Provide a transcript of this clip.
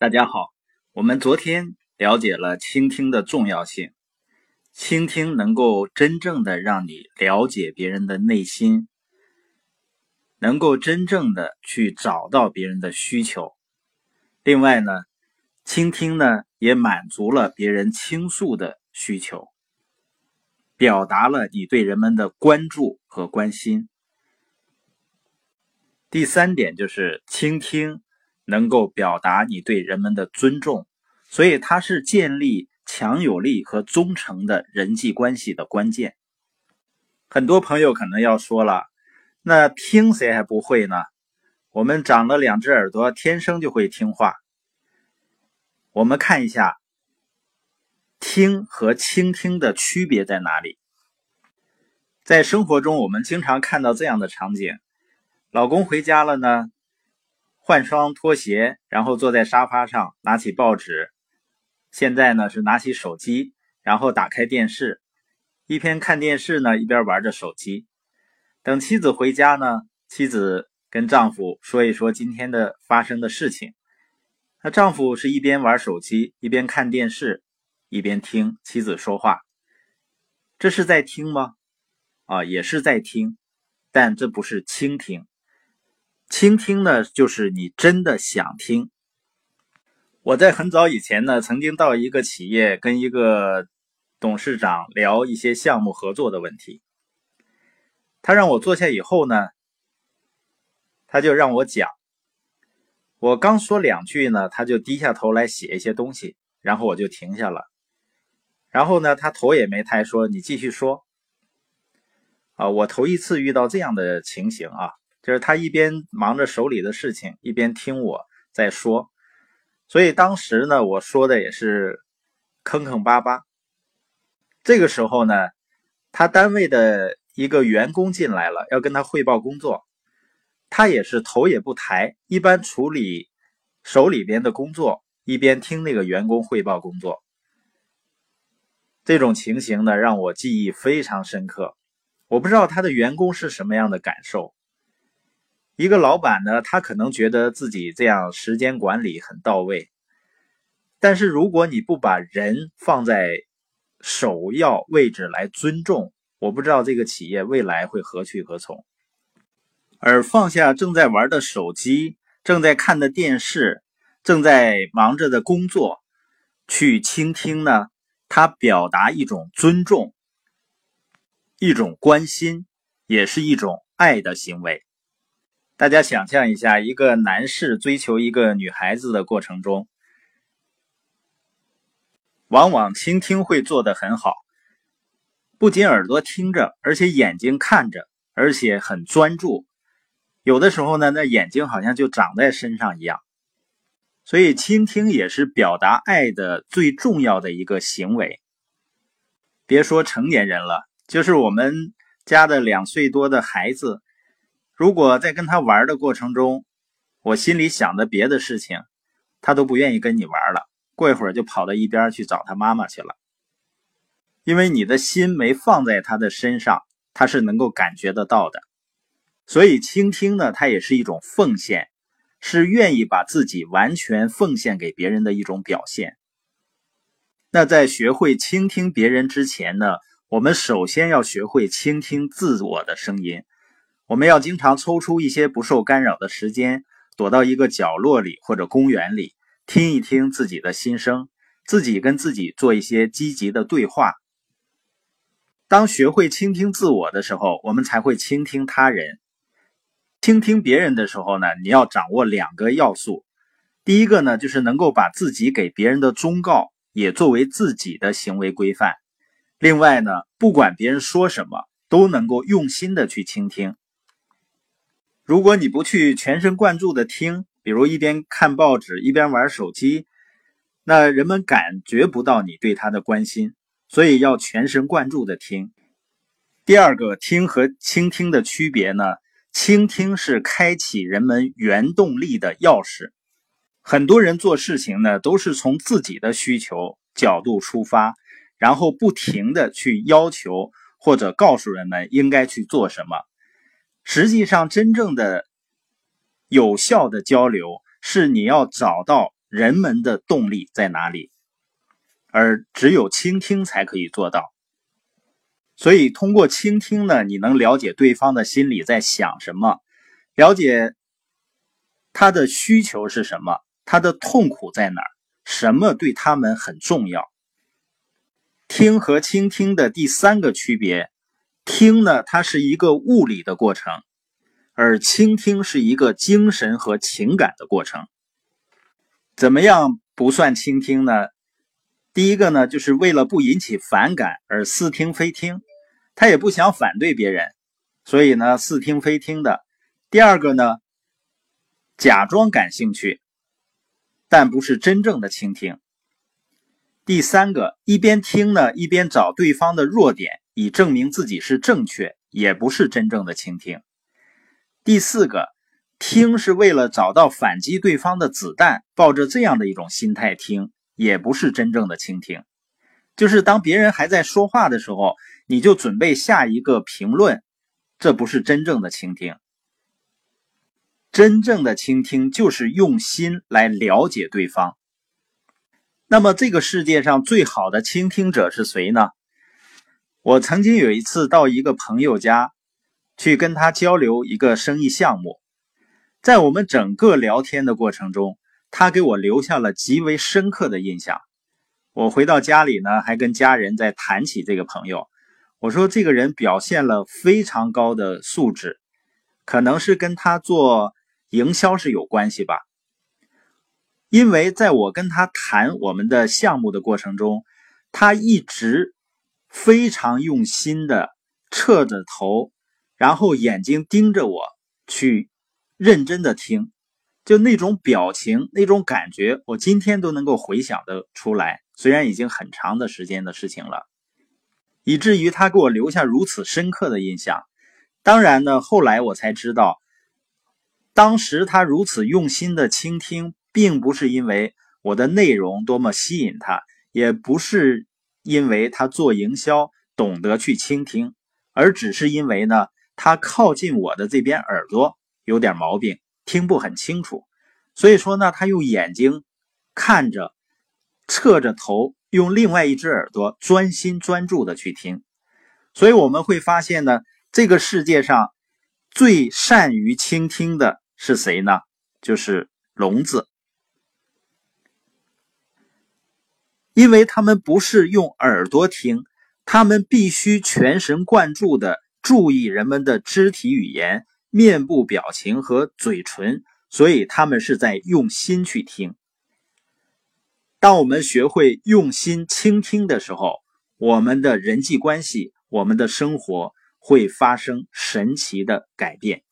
大家好，我们昨天了解了倾听的重要性。倾听能够真正的让你了解别人的内心，能够真正的去找到别人的需求。另外呢，倾听呢也满足了别人倾诉的需求，表达了你对人们的关注和关心。第三点就是倾听。能够表达你对人们的尊重，所以它是建立强有力和忠诚的人际关系的关键。很多朋友可能要说了，那听谁还不会呢？我们长了两只耳朵，天生就会听话。我们看一下，听和倾听的区别在哪里？在生活中，我们经常看到这样的场景：老公回家了呢。换双拖鞋，然后坐在沙发上，拿起报纸。现在呢是拿起手机，然后打开电视，一边看电视呢，一边玩着手机。等妻子回家呢，妻子跟丈夫说一说今天的发生的事情。那丈夫是一边玩手机，一边看电视，一边听妻子说话。这是在听吗？啊，也是在听，但这不是倾听。倾听呢，就是你真的想听。我在很早以前呢，曾经到一个企业跟一个董事长聊一些项目合作的问题。他让我坐下以后呢，他就让我讲。我刚说两句呢，他就低下头来写一些东西，然后我就停下了。然后呢，他头也没抬，说：“你继续说。”啊，我头一次遇到这样的情形啊。就是他一边忙着手里的事情，一边听我在说，所以当时呢，我说的也是坑坑巴巴。这个时候呢，他单位的一个员工进来了，要跟他汇报工作，他也是头也不抬，一般处理手里边的工作，一边听那个员工汇报工作。这种情形呢，让我记忆非常深刻。我不知道他的员工是什么样的感受。一个老板呢，他可能觉得自己这样时间管理很到位，但是如果你不把人放在首要位置来尊重，我不知道这个企业未来会何去何从。而放下正在玩的手机、正在看的电视、正在忙着的工作，去倾听呢？他表达一种尊重，一种关心，也是一种爱的行为。大家想象一下，一个男士追求一个女孩子的过程中，往往倾听会做得很好，不仅耳朵听着，而且眼睛看着，而且很专注。有的时候呢，那眼睛好像就长在身上一样。所以，倾听也是表达爱的最重要的一个行为。别说成年人了，就是我们家的两岁多的孩子。如果在跟他玩的过程中，我心里想的别的事情，他都不愿意跟你玩了。过一会儿就跑到一边去找他妈妈去了，因为你的心没放在他的身上，他是能够感觉得到的。所以倾听呢，它也是一种奉献，是愿意把自己完全奉献给别人的一种表现。那在学会倾听别人之前呢，我们首先要学会倾听自我的声音。我们要经常抽出一些不受干扰的时间，躲到一个角落里或者公园里，听一听自己的心声，自己跟自己做一些积极的对话。当学会倾听自我的时候，我们才会倾听他人。倾听别人的时候呢，你要掌握两个要素。第一个呢，就是能够把自己给别人的忠告也作为自己的行为规范。另外呢，不管别人说什么，都能够用心的去倾听。如果你不去全神贯注的听，比如一边看报纸一边玩手机，那人们感觉不到你对他的关心，所以要全神贯注的听。第二个，听和倾听的区别呢？倾听是开启人们原动力的钥匙。很多人做事情呢，都是从自己的需求角度出发，然后不停的去要求或者告诉人们应该去做什么。实际上，真正的有效的交流是你要找到人们的动力在哪里，而只有倾听才可以做到。所以，通过倾听呢，你能了解对方的心里在想什么，了解他的需求是什么，他的痛苦在哪儿，什么对他们很重要。听和倾听的第三个区别，听呢，它是一个物理的过程，而倾听是一个精神和情感的过程。怎么样不算倾听呢？第一个呢，就是为了不引起反感而似听非听，他也不想反对别人，所以呢似听非听的。第二个呢，假装感兴趣，但不是真正的倾听。第三个，一边听呢，一边找对方的弱点，以证明自己是正确，也不是真正的倾听。第四个，听是为了找到反击对方的子弹，抱着这样的一种心态听，也不是真正的倾听。就是当别人还在说话的时候，你就准备下一个评论，这不是真正的倾听。真正的倾听就是用心来了解对方。那么，这个世界上最好的倾听者是谁呢？我曾经有一次到一个朋友家去跟他交流一个生意项目，在我们整个聊天的过程中，他给我留下了极为深刻的印象。我回到家里呢，还跟家人在谈起这个朋友。我说，这个人表现了非常高的素质，可能是跟他做营销是有关系吧。因为在我跟他谈我们的项目的过程中，他一直非常用心的侧着头，然后眼睛盯着我，去认真的听，就那种表情、那种感觉，我今天都能够回想的出来。虽然已经很长的时间的事情了，以至于他给我留下如此深刻的印象。当然呢，后来我才知道，当时他如此用心的倾听。并不是因为我的内容多么吸引他，也不是因为他做营销懂得去倾听，而只是因为呢，他靠近我的这边耳朵有点毛病，听不很清楚。所以说呢，他用眼睛看着，侧着头，用另外一只耳朵专心专注的去听。所以我们会发现呢，这个世界上最善于倾听的是谁呢？就是聋子。因为他们不是用耳朵听，他们必须全神贯注的注意人们的肢体语言、面部表情和嘴唇，所以他们是在用心去听。当我们学会用心倾听的时候，我们的人际关系、我们的生活会发生神奇的改变。